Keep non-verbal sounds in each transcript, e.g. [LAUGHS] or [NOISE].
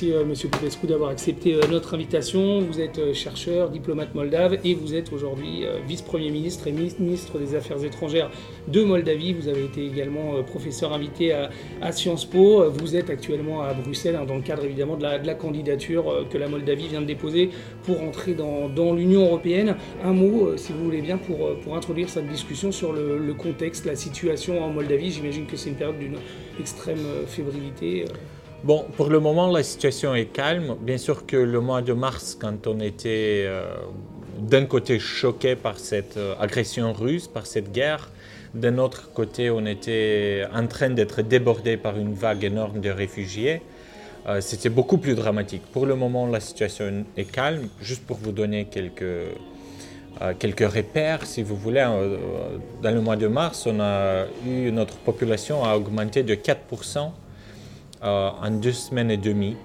Merci euh, Monsieur Popescu d'avoir accepté euh, notre invitation. Vous êtes euh, chercheur, diplomate moldave et vous êtes aujourd'hui vice-premier ministre et ministre des Affaires étrangères de Moldavie. Vous avez été également professeur invité à, Sciences Po. Vous êtes actuellement à Bruxelles hein, dans le cadre évidemment de la, candidature que la Moldavie vient de déposer pour entrer dans, l'Union européenne. Un mot, si vous voulez bien, pour, introduire cette discussion sur le contexte, la situation en Moldavie. J'imagine que c'est une période d'une extrême fébrilité. Bon, pour le moment, la situation est calme. Bien sûr que le mois de mars, quand on était euh, d'un côté choqué par cette euh, agression russe, par cette guerre, d'un autre côté, on était en train d'être débordé par une vague énorme de réfugiés. Euh, c'était beaucoup plus dramatique. Pour le moment, la situation est calme. Juste pour vous donner quelques, quelques repères, si vous voulez, dans le mois de mars, on a eu notre population a augmenté de 4% euh, en deux semaines et demie,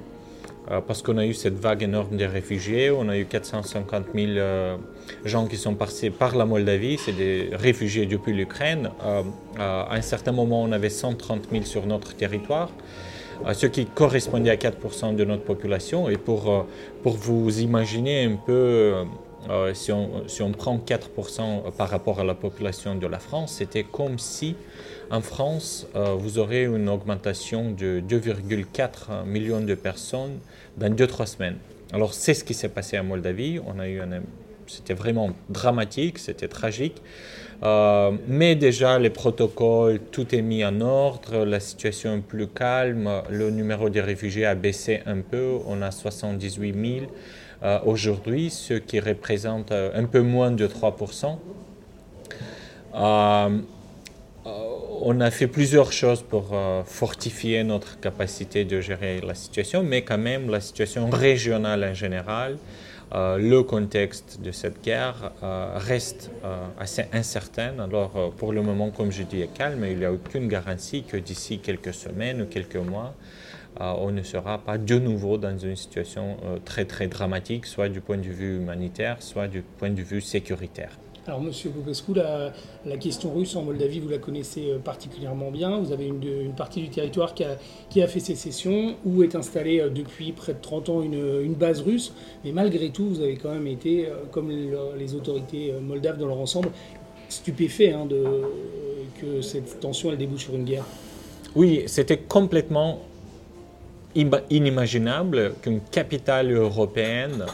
euh, parce qu'on a eu cette vague énorme de réfugiés. On a eu 450 000 euh, gens qui sont passés par la Moldavie, c'est des réfugiés depuis l'Ukraine. à un certain moment, on avait 130 000 sur notre territoire ce qui correspondait à 4% de notre population. Et pour, pour vous imaginer un peu, si, on, si, on, prend 4% par rapport à la population de la France, c'était comme si en France, euh, vous aurez une augmentation de 2,4 millions de personnes dans 2-3 semaines. Alors c'est ce qui s'est passé en Moldavie. On a eu c'était vraiment dramatique, c'était tragique. Euh, mais déjà, les protocoles, tout est mis en ordre, la situation est plus calme, le numéro des réfugiés a baissé un peu, on a 78 000 euh, aujourd'hui, ce qui représente un peu moins de 3% on a fait plusieurs choses pour euh, fortifier notre capacité de gérer la situation, mais quand même la situation régionale en général, euh, le contexte de cette guerre euh, reste assez incertain. Alors pour le moment, comme je dis, est calme, il n'y a aucune garantie que d'ici quelques semaines ou quelques mois, on ne sera pas de nouveau dans une situation très très dramatique, soit du point de vue humanitaire, soit du point de vue sécuritaire. Alors, Monsieur Popescu, la, la, question russe en Moldavie, vous la connaissez euh, particulièrement bien. Vous avez une, partie du territoire qui a, qui a, fait sécession, où est installée euh, depuis près de 30 ans une, base russe. Mais malgré tout, vous avez quand même été, euh, comme les autorités moldaves dans leur ensemble, stupéfait hein, de, que cette tension elle débouche sur une guerre. Oui, c'était complètement inimaginable qu'une capitale européenne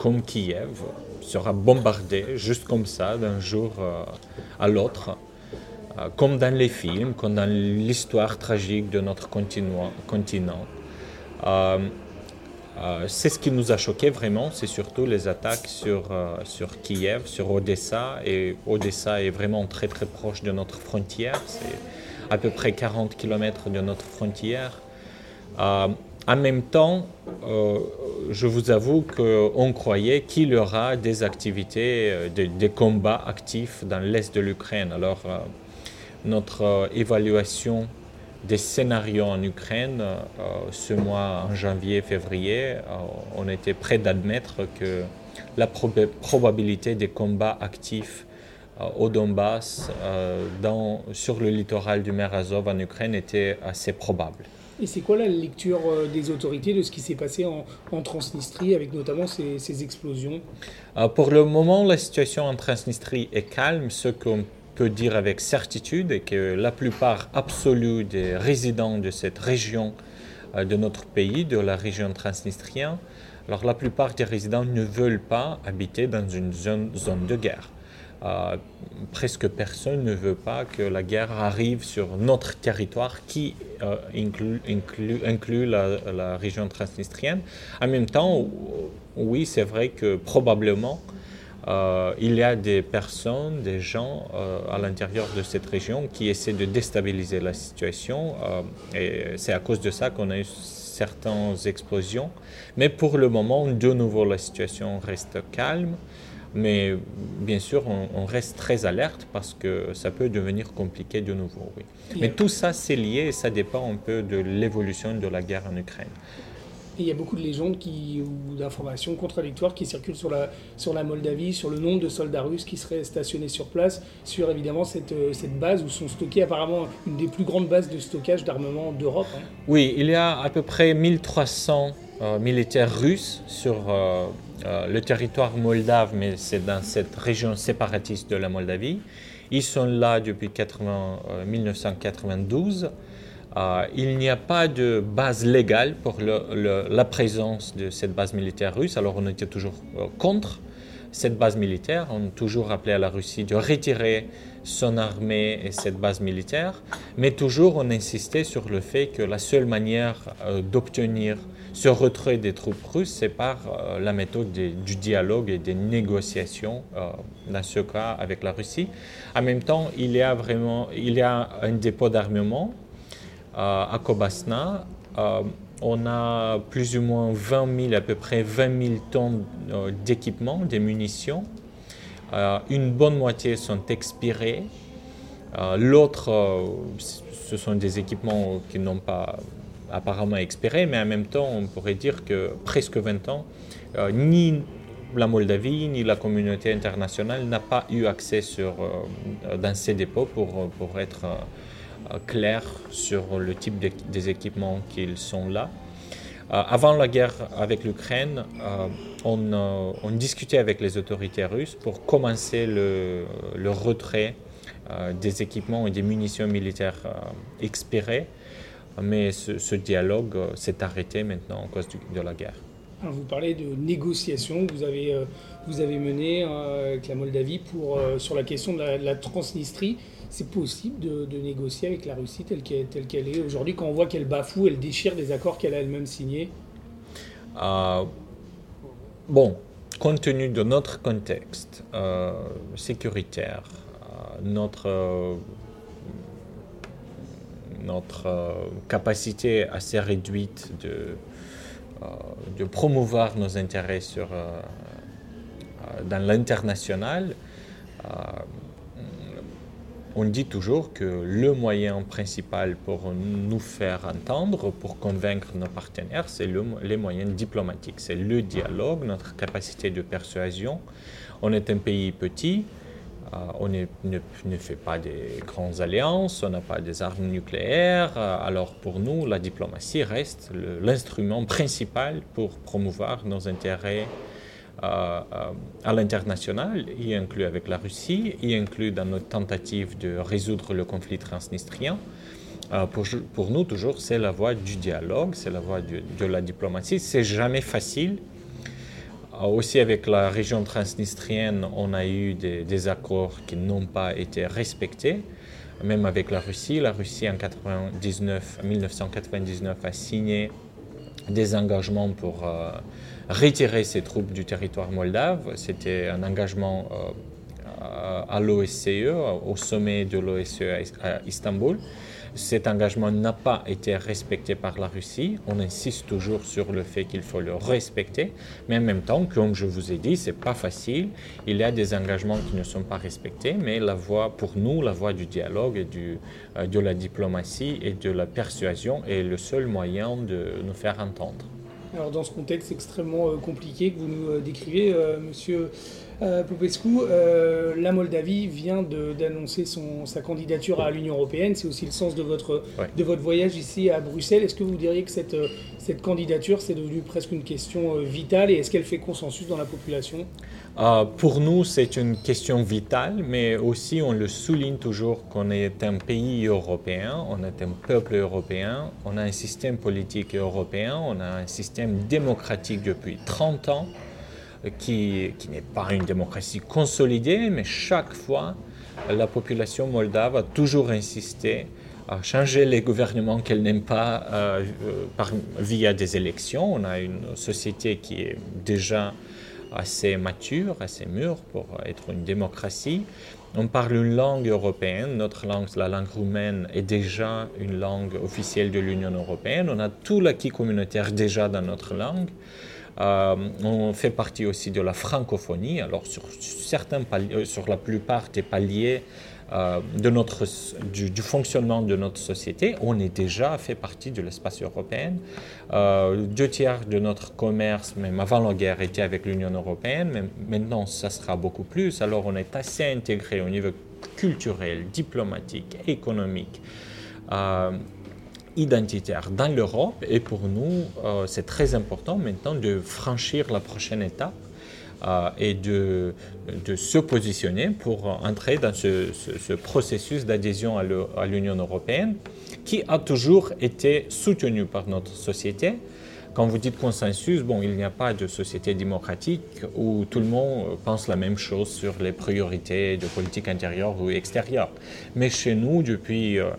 comme Kiev sera bombardé juste comme ça d'un jour euh, à l'autre, euh, comme dans les films, comme dans l'histoire tragique de notre continent. Euh, c'est ce qui nous a choqué vraiment, c'est surtout les attaques sur, sur Kiev, sur Odessa. Et Odessa est vraiment très très proche de notre frontière, c'est à peu près 40 km de notre frontière. En même temps, euh, je vous avoue qu'on croyait qu'il y aura des activités, euh, des, combats actifs dans l'est de l'Ukraine. Alors, euh, notre évaluation des scénarios en Ukraine, ce mois en janvier-février, on était prêt d'admettre que la probabilité des combats actifs au Donbass, sur le littoral du mer Azov en Ukraine était assez probable. Et c'est quoi la lecture euh, des autorités de ce qui s'est passé en, Transnistrie, avec notamment ces, explosions? Euh, Pour le moment, la situation en Transnistrie est calme. Ce qu'on peut dire avec certitude est que la plupart absolue des résidents de cette région euh, de notre pays, de la région transnistrienne, alors la plupart des résidents ne veulent pas habiter dans une zone, zone de guerre. Euh, presque personne ne veut pas que la guerre arrive sur notre territoire qui euh, inclut, la, région transnistrienne. En même temps, oui, c'est vrai que probablement euh, il y a des personnes, des gens à l'intérieur de cette région qui essaient de déstabiliser la situation et c'est à cause de ça qu'on a eu certaines explosions. Mais pour le moment, de nouveau, la situation reste calme. Mais bien sûr, on, reste très alerte parce que ça peut devenir compliqué de nouveau. Oui. Mais tout ça, c'est lié et ça dépend un peu de l'évolution de la guerre en Ukraine il y a beaucoup de légendes qui, ou d'informations contradictoires qui circulent sur la, sur la Moldavie, sur le nombre de soldats russes qui seraient stationnés sur place, sur évidemment cette, euh, cette base où sont stockées apparemment une des plus grandes bases de stockage d'armement d'Europe. Hein. Oui, il y a à peu près 1300 euh, militaires russes sur euh, le territoire moldave, mais c'est dans cette région séparatiste de la Moldavie. Ils sont là depuis 80, 1992. Euh, il n'y a pas de base légale pour la présence de cette base militaire russe, alors on était toujours euh, contre cette base militaire. On a toujours appelé à la Russie de retirer son armée et cette base militaire, mais toujours on insistait sur le fait que la seule manière euh, d'obtenir ce retrait des troupes russes, c'est par la méthode du dialogue et des négociations, dans ce cas avec la Russie. En même temps, il y a vraiment il y a un dépôt d'armement à Kobasna, euh, on a plus ou moins 20 000, à peu près 20 000 tonnes euh, d'équipements, des munitions. Euh, une bonne moitié sont expirées. L'autre, ce sont des équipements qui n'ont pas apparemment expiré, mais en même temps, on pourrait dire que presque 20 ans, ni la Moldavie ni la communauté internationale n'a pas eu accès sur, dans ces dépôts pour, pour être euh, clair sur le type des équipements qu'ils sont là. Euh, avant la guerre avec l'Ukraine, euh, on, discutait avec les autorités russes pour commencer le, retrait des équipements et des munitions militaires expirées, mais ce, dialogue s'est arrêté maintenant à cause de la guerre. vous parlez de négociations que vous avez, vous avez menées avec la Moldavie pour, sur la question de la Transnistrie c'est possible de, négocier avec la Russie telle qu'elle est aujourd'hui quand on voit qu'elle bafoue, elle déchire des accords qu'elle a elle-même signés? Euh, Bon, compte tenu de notre contexte euh, sécuritaire, euh, notre, notre capacité assez réduite de, de promouvoir nos intérêts sur, dans l'international, on dit toujours que le moyen principal pour nous faire entendre, pour convaincre nos partenaires, c'est le, les moyens diplomatiques. C'est le dialogue, notre capacité de persuasion. On est un pays petit, euh, on ne, ne, fait pas des grandes alliances, on n'a pas des armes nucléaires. Euh, alors pour nous, la diplomatie reste l'instrument principal pour promouvoir nos intérêts euh, à l'international, y inclut avec la Russie, y inclut dans notre tentative de résoudre le conflit transnistrien. Euh, pour, nous, toujours, c'est la voie du dialogue, c'est la voie de la diplomatie. C'est jamais facile. Euh, aussi, avec la région transnistrienne, on a eu des, accords qui n'ont pas été respectés. Même avec la Russie, la Russie en 99, 1999 a signé des engagements pour retirer ses troupes du territoire moldave. C'était un engagement euh, à l'OSCE, au sommet de l'OSCE à Istanbul. Cet engagement n'a pas été respecté par la Russie. On insiste toujours sur le fait qu'il faut le respecter, mais en même temps, comme je vous ai dit, c'est pas facile. Il y a des engagements qui ne sont pas respectés, mais la voie, pour nous, la voie du dialogue et euh, de la diplomatie et de la persuasion est le seul moyen de nous faire entendre. Alors dans ce contexte extrêmement euh, compliqué que vous nous euh, décrivez, euh, Monsieur Popescu, la Moldavie vient d'annoncer sa candidature à l'Union européenne. C'est aussi le sens de votre, de votre voyage ici à Bruxelles. Est-ce que vous diriez que cette, cette candidature, c'est devenu presque une question vitale et est-ce qu'elle fait consensus dans la population? Euh, pour nous, c'est une question vitale, mais aussi on le souligne toujours qu'on est un pays européen, on est un peuple européen, on a un système politique européen, on a un système démocratique depuis 30 ans qui, qui n'est pas une démocratie consolidée, mais chaque fois, la population moldave a toujours insisté à changer les gouvernements qu'elle n'aime pas euh, euh, via des élections. On a une société qui est déjà assez mature, assez mûr pour être une démocratie. On parle une langue européenne, notre langue, la langue roumaine, est déjà une langue officielle de l'Union européenne. On a tout l'acquis communautaire déjà dans notre langue. on fait partie aussi de la francophonie. Alors sur certains sur la plupart des paliers euh, de notre, du, fonctionnement de notre société, on est déjà fait partie de l'espace européen. Euh, deux tiers de notre commerce, même avant la guerre, était avec l'Union européenne, mais maintenant ça sera beaucoup plus. Alors on est assez intégré au niveau culturel, diplomatique, économique. Euh, identitaire dans l'Europe et pour nous, c'est très important maintenant de franchir la prochaine étape euh, et de, se positionner pour entrer dans ce, processus d'adhésion à l'Union européenne qui a toujours été soutenu par notre société. Quand vous dites consensus, bon, il n'y a pas de société démocratique où tout le monde pense la même chose sur les priorités de politique intérieure ou extérieure. Mais chez nous, depuis, euh,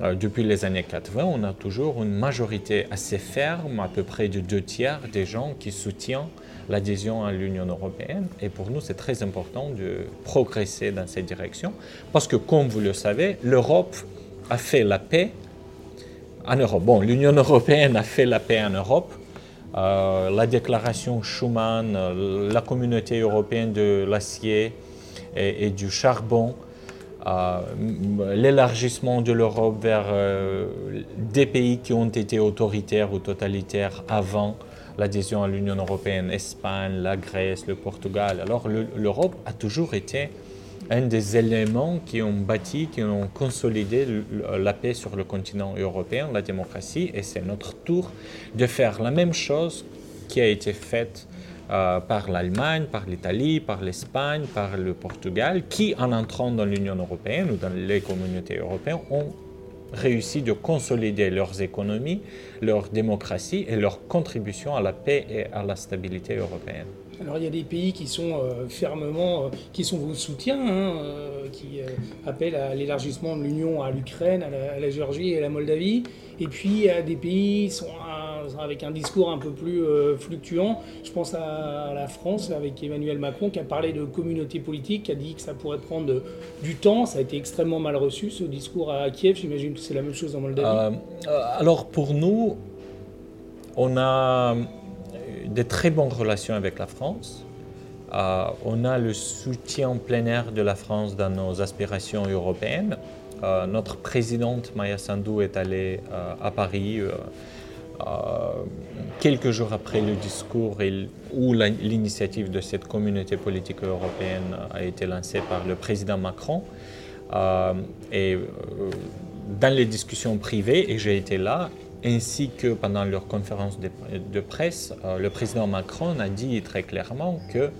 euh, depuis les années 80, on a toujours une majorité assez ferme, à peu près de deux tiers des gens qui soutiennent l'adhésion à l'Union européenne. Et pour nous, c'est très important de progresser dans cette direction parce que, comme vous le savez, l'Europe a fait la paix en Europe. Bon, l'Union européenne a fait la paix en Europe. Euh, la déclaration Schuman, euh, la communauté européenne de l'acier et, du charbon, euh, l'élargissement de l'Europe vers des pays qui ont été autoritaires ou totalitaires avant l'adhésion à l'Union européenne, Espagne, la Grèce, le Portugal. Alors l'Europe a toujours été un des éléments qui ont bâti, qui ont consolidé la paix sur le continent européen, la démocratie, et c'est notre tour de faire la même chose qui a été faite euh, par l'Allemagne, par l'Italie, par l'Espagne, par le Portugal, qui en entrant dans l'Union européenne ou dans les communautés européennes ont réussi de consolider leurs économies, leur démocratie et leur contribution à la paix et à la stabilité européenne. Alors il y a des pays qui sont euh, fermement, euh, qui sont vos soutiens, hein, euh, qui appellent à l'élargissement de l'Union à l'Ukraine, à, la Géorgie et à la Moldavie. Et puis il y a des pays qui sont avec un discours un peu plus fluctuant. Je pense à, la France avec Emmanuel Macron qui a parlé de communauté politique, qui a dit que ça pourrait prendre du temps. Ça a été extrêmement mal reçu ce discours à Kiev. J'imagine que c'est la même chose en Moldavie. alors pour nous, on a de très bonnes relations avec la France. Euh, on a le soutien air de la France dans nos aspirations européennes. Euh, notre présidente Maya Sandou est allée euh, à Paris quelques jours après le discours où l'initiative de cette communauté politique européenne a été lancée par le président Macron. et dans les discussions privées, et j'ai été là, ainsi que pendant leur conférence de, presse, euh, le président Macron a dit très clairement que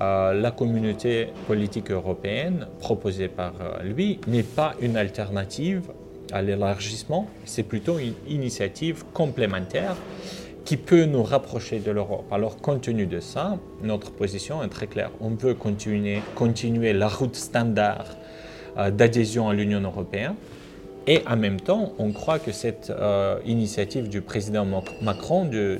euh, la communauté politique européenne proposée par euh, lui n'est pas une alternative à l'élargissement, c'est plutôt une initiative complémentaire qui peut nous rapprocher de l'Europe. Alors, compte tenu de ça, notre position est très claire. On veut continuer, continuer la route standard d'adhésion à l'Union européenne, et en même temps, on croit que cette euh, initiative du président Macron de,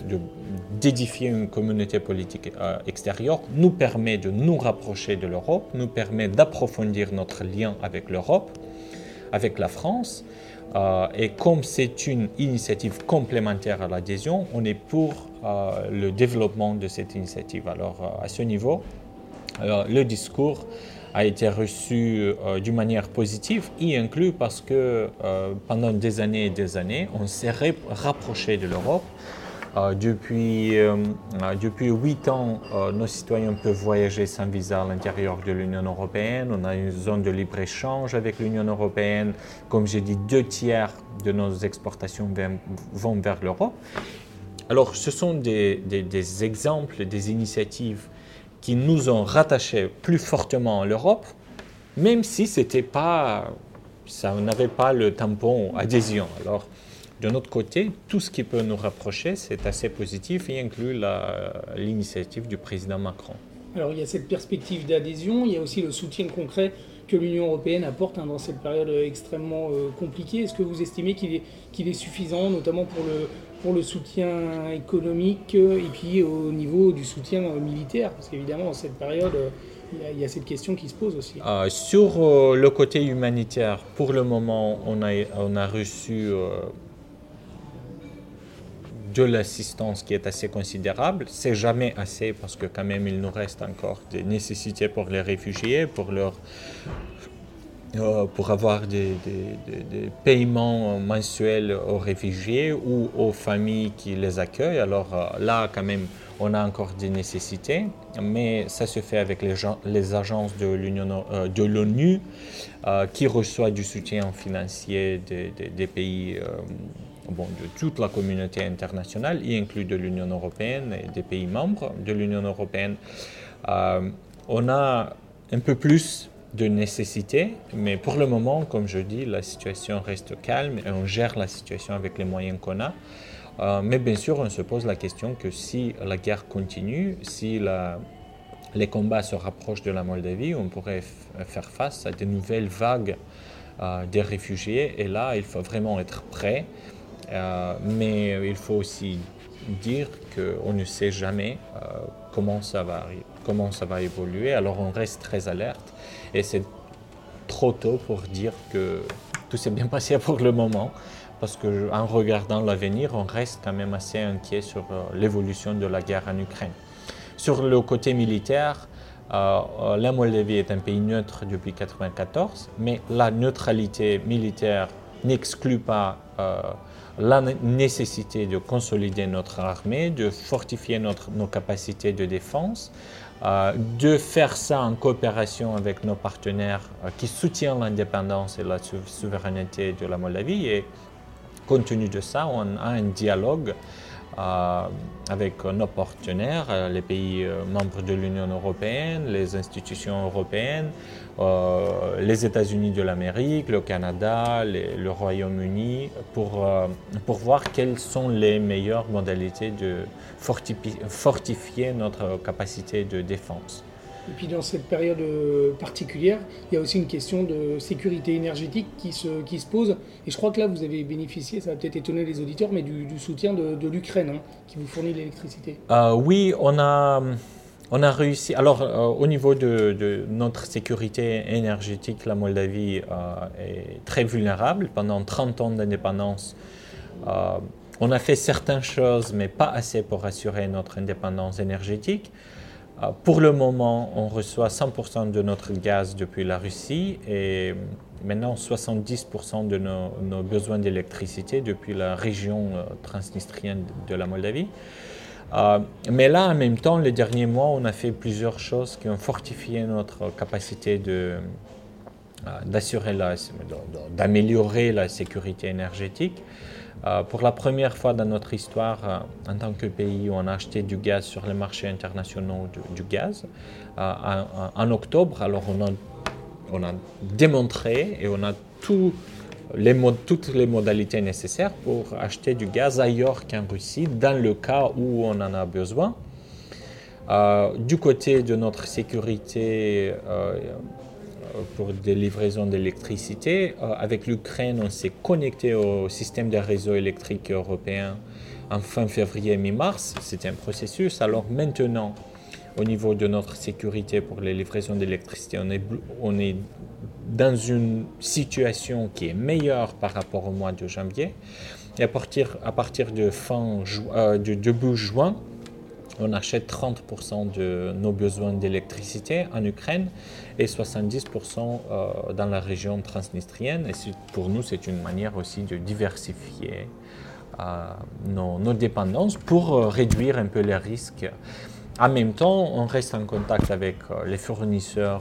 d'édifier une communauté politique euh, extérieure nous permet de nous rapprocher de l'Europe, nous permet d'approfondir notre lien avec l'Europe, avec la France. Euh, et comme c'est une initiative complémentaire à l'adhésion, on est pour le développement de cette initiative. Alors à ce niveau, le discours a été reçu euh, d'une manière positive, y inclut parce que euh, pendant des années et des années, on s'est rapproché de l'Europe. Euh, depuis, depuis 8 ans, nos citoyens peuvent voyager sans visa à l'intérieur de l'Union européenne. On a une zone de libre-échange avec l'Union européenne. Comme j'ai dit, deux tiers de nos exportations vont vers l'Europe. Alors, ce sont des, des, des exemples, des initiatives qui nous ont rattachés plus fortement à l'Europe, même si c'était pas, ça n'avait pas le tampon adhésion. Alors, de notre côté, tout ce qui peut nous rapprocher, c'est assez positif et inclut l'initiative du président Macron. Alors, il y a cette perspective d'adhésion, il y a aussi le soutien concret que l'Union européenne apporte hein, dans cette période extrêmement euh, compliquée. Est-ce que vous estimez qu'il est, qu'il est suffisant, notamment pour le, pour le soutien économique et puis au niveau du soutien militaire? Parce qu'évidemment, dans cette période, il y, a, cette question qui se pose aussi. Ah, sur euh, le côté humanitaire, pour le moment, on a, on a reçu de l'assistance qui est assez considérable. C'est jamais assez parce que quand même il nous reste encore des nécessités pour les réfugiés, pour leur euh, pour avoir des, paiements mensuels aux réfugiés ou aux familles qui les accueillent. Alors euh, là, quand même, on a encore des nécessités, mais ça se fait avec les, agences de l'ONU euh, qui reçoivent du soutien financier des, pays, bon, de toute la communauté internationale, y inclut de l'Union européenne et des pays membres de l'Union européenne. on a un peu plus de nécessité, mais pour le moment, comme je dis, la situation reste calme et on gère la situation avec les moyens qu'on a. Euh, mais bien sûr, on se pose la question que si la guerre continue, si la, les combats se rapprochent de la Moldavie, on pourrait faire face à de nouvelles vagues euh, des réfugiés. Et là, il faut vraiment être prêt. Euh, mais il faut aussi dire qu'on ne sait jamais comment ça va comment ça va évoluer. Alors on reste très alerte et c'est trop tôt pour dire que tout s'est bien passé [LAUGHS] pour le moment, parce qu'en regardant l'avenir, on reste quand même assez inquiet sur euh, l'évolution de la guerre en Ukraine. Sur le côté militaire, euh, euh, la Moldavie est un pays neutre depuis 1994, mais la neutralité militaire n'exclut pas la nécessité de consolider notre armée, de fortifier notre, nos capacités de défense, euh, de faire ça en coopération avec nos partenaires euh, qui soutiennent l'indépendance et la souveraineté de la Moldavie. Et compte tenu de ça, on a un dialogue euh, avec nos partenaires, euh, les pays euh, membres de l'Union européenne, les institutions européennes, les États-Unis de l'Amérique, le Canada, le Royaume-Uni, pour, pour voir quelles sont les meilleures modalités de fortifier notre capacité de défense. Et puis dans cette période euh, particulière, il y a aussi une question de sécurité énergétique qui se, qui se pose. Et je crois que là, vous avez bénéficié, ça va peut-être étonner les auditeurs, mais du, soutien de, l'Ukraine hein, qui vous fournit l'électricité. Euh, oui, on a, on a réussi. Alors, euh, au niveau de, notre sécurité énergétique, la Moldavie est très vulnérable. Pendant 30 ans d'indépendance, on a fait certaines choses, mais pas assez pour assurer notre indépendance énergétique. Euh, pour le moment, on reçoit 100% de notre gaz depuis la Russie et maintenant 70% de nos, besoins d'électricité depuis la région euh, transnistrienne de la Moldavie. Euh, mais là, en même temps, les derniers mois, on a fait plusieurs choses qui ont fortifié notre capacité de, d'améliorer la sécurité énergétique. Euh, pour la première fois dans notre histoire, euh, en tant que pays, on a acheté du gaz sur les marchés internationaux du, gaz. Euh, en, octobre, alors on a, on a, démontré et on a les, toutes les modalités nécessaires pour acheter du gaz ailleurs qu'en Russie, dans le cas où on en a besoin. du côté de notre sécurité, pour des livraisons d'électricité. Euh, avec l'Ukraine, on s'est connecté au système des réseaux électriques européens en fin février, mi-mars. C'était un processus. Alors maintenant, au niveau de notre sécurité pour les livraisons d'électricité, on est, on est dans une situation qui est meilleure par rapport au mois de janvier. Et à partir, à partir de fin euh, de début juin, on achète 30% de nos besoins d'électricité en Ukraine et 70% euh, dans la région transnistrienne. Et pour nous, c'est une manière aussi de diversifier euh, nos, dépendances pour euh, réduire un peu les risques. En même temps, on reste en contact avec les fournisseurs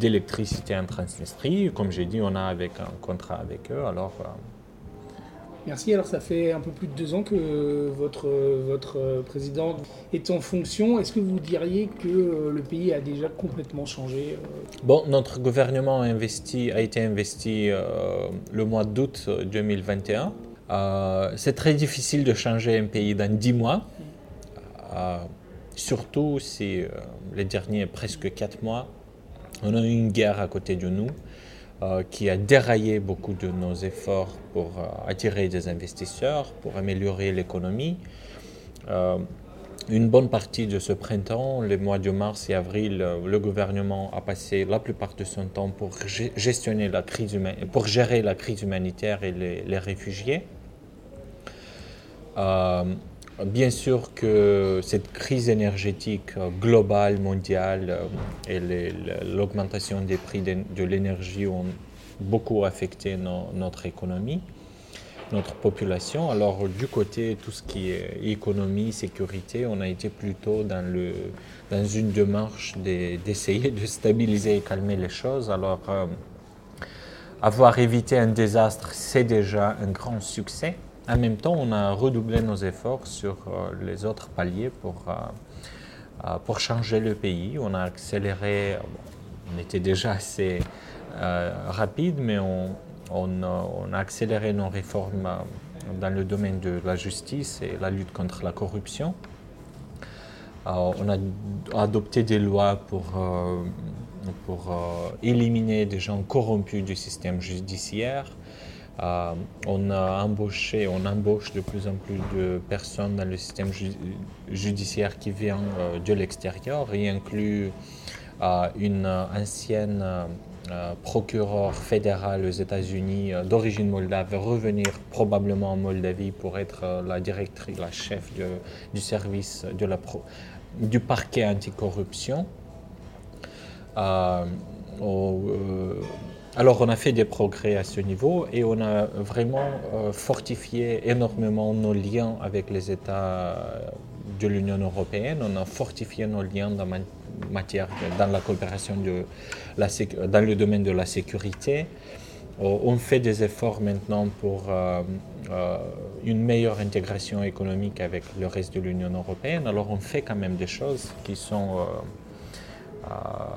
d'électricité en Transnistrie. Comme j'ai dit, on a avec un contrat avec eux. Alors, Merci. Alors, ça fait un peu plus de deux ans que votre, votre président est en fonction. Est-ce que vous diriez que euh, le pays a déjà complètement changé euh? Bon, notre gouvernement a, investi, a été investi euh, le mois d'août 2021. c'est très difficile de changer un pays dans dix mois, surtout si les derniers presque quatre mois, on a eu une guerre à côté de nous. Euh, qui a déraillé beaucoup de nos efforts pour euh, attirer des investisseurs, pour améliorer l'économie. Euh, une bonne partie de ce printemps, les mois de mars et avril, le gouvernement a passé la plupart de son temps pour gérer la crise humanitaire et les réfugiés. Bien sûr que cette crise énergétique globale, mondiale et l'augmentation des prix de, l'énergie ont beaucoup affecté notre économie notre population. Alors du côté tout ce qui est économie, sécurité, on a été plutôt dans, le, dans une démarche d'essayer de, stabiliser et calmer les choses. Alors euh, avoir évité un désastre, c'est déjà un grand succès. En même temps, on a redoublé nos efforts sur euh, les autres paliers pour, euh, pour changer le pays. On a accéléré, on était déjà assez rapide, mais on, on, a accéléré nos réformes euh, dans le domaine de la justice et la lutte contre la corruption. Euh, on a adopté des lois pour, euh, pour éliminer des gens corrompus du système judiciaire. On a on embauche de plus en plus de personnes dans le système judiciaire qui viennent de l'extérieur et inclut une ancienne euh, procureur fédéral aux États-Unis euh, d'origine moldave revenir probablement en Moldavie pour être euh, la directrice, la chef du service du parquet anticorruption. Alors on a fait des progrès à ce niveau et on a vraiment fortifié énormément nos liens avec les États de l'Union européenne. On a fortifié nos liens dans matière, dans la coopération dans le domaine de la sécurité. Euh, on fait des efforts maintenant pour euh, euh, une meilleure intégration économique avec le reste de l'Union européenne. Alors on fait quand même des choses qui sont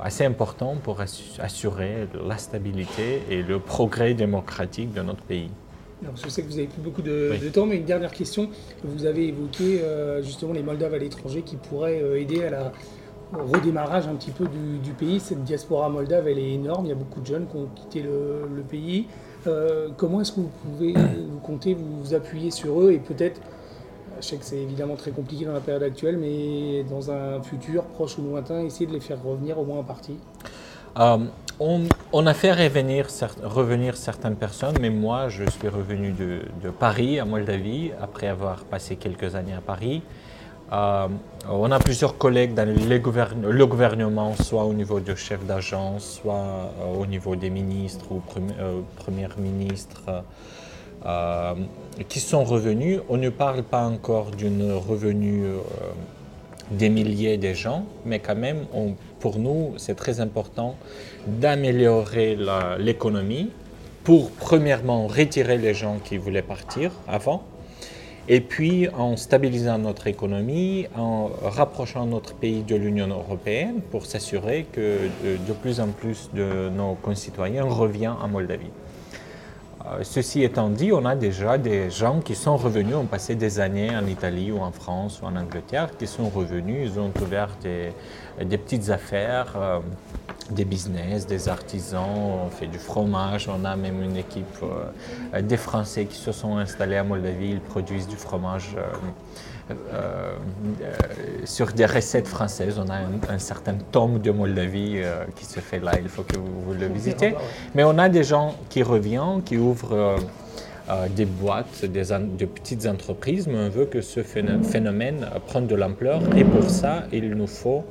assez importantes pour assurer la stabilité et le progrès démocratique de notre pays. je sais que vous avez plus beaucoup de, temps, mais une dernière question. Vous avez évoqué justement les Moldaves à l'étranger qui pourraient aider à la, redémarrage un petit peu du, pays. Cette diaspora moldave, elle est énorme. Il y a beaucoup de jeunes qui ont quitté le, pays. Euh, comment est-ce que vous pouvez, vous comptez vous appuyer sur eux et peut-être, je sais que c'est évidemment très compliqué dans la période actuelle, mais dans un futur proche ou lointain, essayer de les faire revenir au moins en partie euh, on, a fait revenir, revenir, certaines personnes, mais moi, je suis revenu de, de Paris à Moldavie après avoir passé quelques années à Paris. Euh, on a plusieurs collègues dans le gouvernement, soit au niveau du chef d'agence, soit euh, au niveau des ministres ou euh, premiers ministres, qui sont revenus. On ne parle pas encore d'une revenu des milliers de gens, mais quand même, pour nous, c'est très important d'améliorer l'économie pour, premièrement, retirer les gens qui voulaient partir avant et puis, en stabilisant notre économie, en rapprochant notre pays de l'Union européenne pour s'assurer que de, plus en plus de nos concitoyens reviennent en Moldavie. Euh, ceci étant dit, on a déjà des gens qui sont revenus, ont passé des années en Italie ou en France ou en Angleterre, qui sont revenus, ils ont ouvert des, petites affaires. Euh, des business, des artisans, on fait du fromage, on a même une équipe euh, des Français qui se sont installés à Moldavie, ils produisent du fromage euh, sur des recettes françaises. On a un, certain tome de Moldavie qui se fait là, il faut que vous, le visitez. Mais on a des gens qui reviennent, qui ouvrent des boîtes, des, de petites entreprises, mais on veut que ce phénomène prenne de l'ampleur et pour ça, il nous faut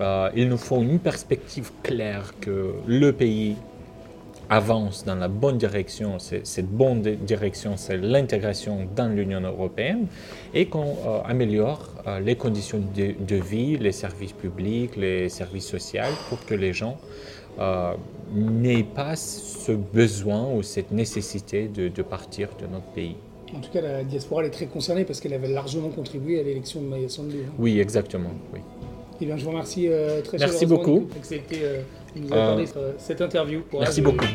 euh, il nous faut une perspective claire que le pays avance dans la bonne direction. Cette bonne direction, c'est l'intégration dans l'Union européenne et qu'on euh, améliore euh, les conditions de, vie, les services publics, les services sociaux pour que les gens n'aient pas ce besoin ou cette nécessité de, de, partir de notre pays. En tout cas, la diaspora est très concernée parce qu'elle avait largement contribué à l'élection de Maya Sandu. Hein. Oui, exactement. Oui. Eh bien, je vous remercie euh, très Merci beaucoup. D'accepter euh, de nous accorder cette interview. Merci beaucoup.